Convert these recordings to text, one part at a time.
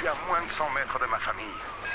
suis à moins de 100 mètres de ma famille.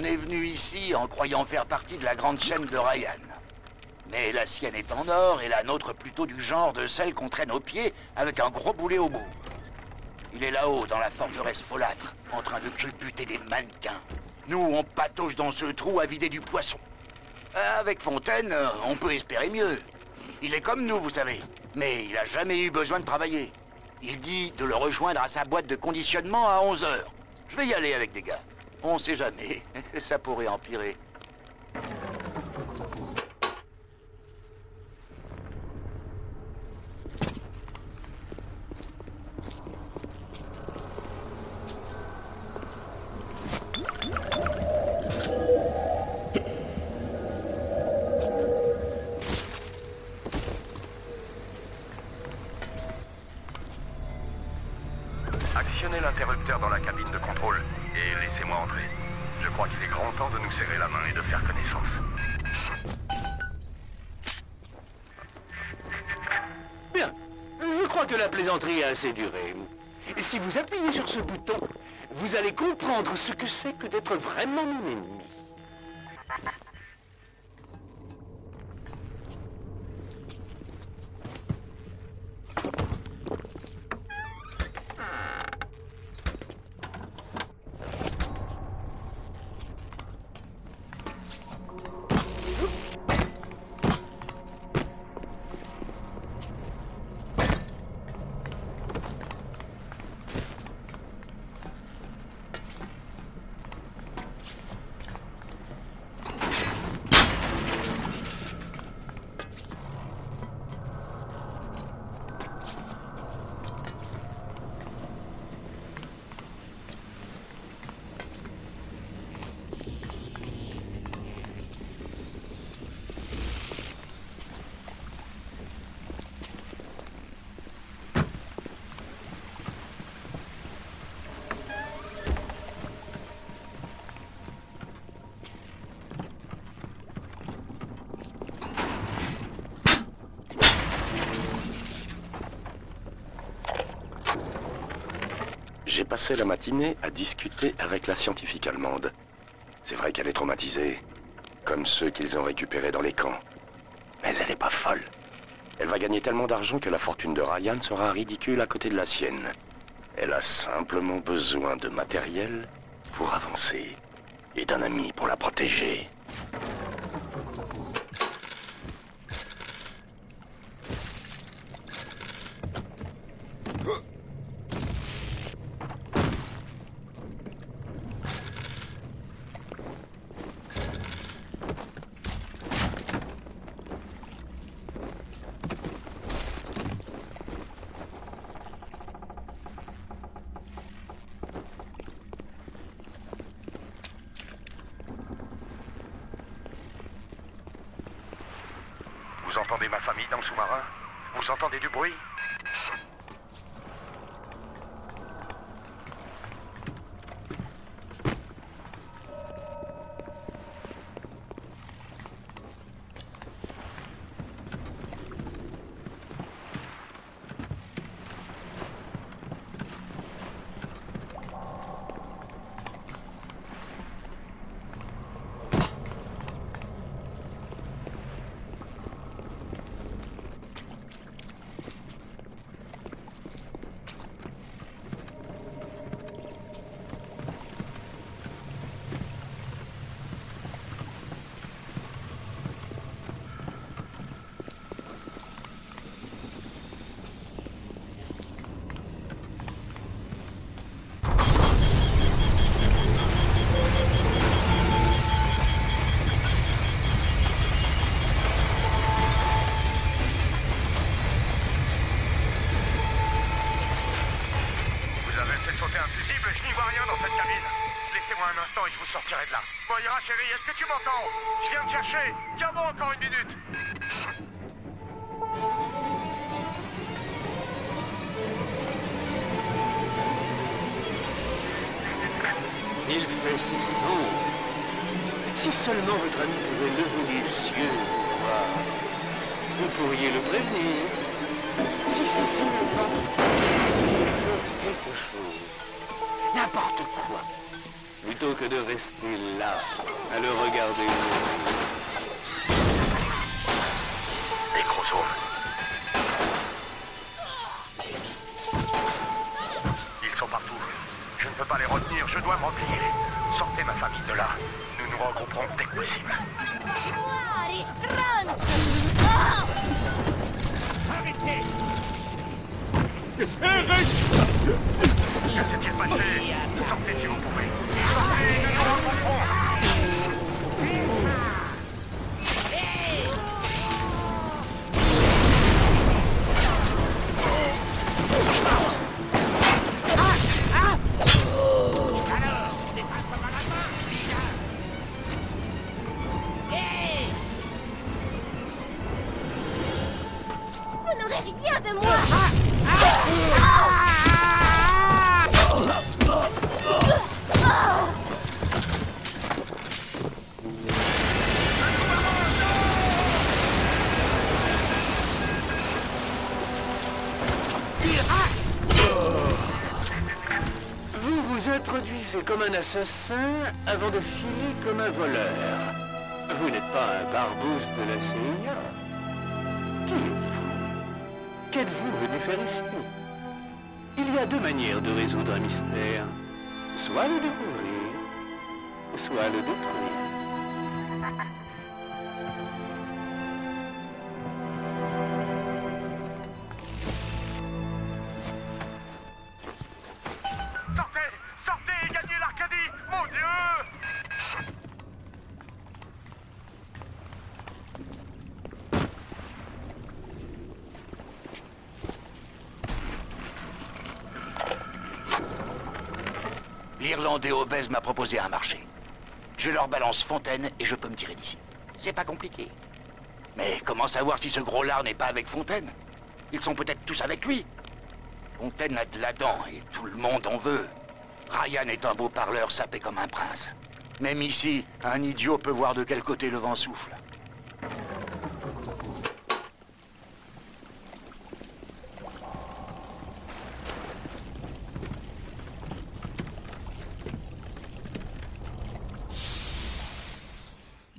On est venu ici en croyant faire partie de la grande chaîne de Ryan. Mais la sienne est en or et la nôtre plutôt du genre de celle qu'on traîne aux pieds avec un gros boulet au bout. Il est là-haut, dans la forteresse folâtre, en train de culbuter des mannequins. Nous, on patauge dans ce trou à vider du poisson. Euh, Avec Fontaine, euh, on peut espérer mieux. Il est comme nous, vous savez. Mais il a jamais eu besoin de travailler. Il dit de le rejoindre à sa boîte de conditionnement à 11 heures. Je vais y aller avec des gars. On sait jamais. Ça pourrait empirer. Et de faire connaissance. Bien. Je crois que la plaisanterie a assez duré. Si vous appuyez sur ce bouton, vous allez comprendre ce que c'est que d'être vraiment mon ennemi. Passé la matinée à discuter avec la scientifique allemande. C'est vrai qu'elle est traumatisée, comme ceux qu'ils ont récupérés dans les camps. Mais elle n'est pas folle. Elle va gagner tellement d'argent que la fortune de Ryan sera ridicule à côté de la sienne. Elle a simplement besoin de matériel pour avancer et d'un ami pour la protéger. Entendez ma famille dans le sous-marin? Vous entendez du bruit? Instant et je vous sortirai de là. Moira, chérie, est-ce que tu m'entends? Je viens de chercher. Tiens bon encore une minute. Il fait si sombre. Si seulement votre ami pouvait lever les yeux pour voir. Vous pourriez le prévenir. Si seulement quelque chose. N'importe quoi. Plutôt que de rester là, à le regarder mourir. Les. Ils sont partout. Je ne peux pas les retenir, je dois me replier. Sortez ma famille de là. Nous nous regrouperons dès que possible. Fuori, stronzo! Que s'est-il passé? Sortez si vous pouvez. Introduisez comme un assassin avant de filer comme un voleur. Vous n'êtes pas un barbouze de la CIA. Qui êtes-vous? Qu'êtes-vous venu faire ici? Il y a deux manières de résoudre un mystère. Soit le découvrir, soit le détruire. L'Irlandais obèse m'a proposé un marché. Je leur balance Fontaine et je peux me tirer d'ici. C'est pas compliqué. Mais comment savoir si ce gros lard n'est pas avec Fontaine? Ils sont peut-être tous avec lui. Fontaine a de la dent et tout le monde en veut. Ryan est un beau parleur sapé comme un prince. Même ici, un idiot peut voir de quel côté le vent souffle.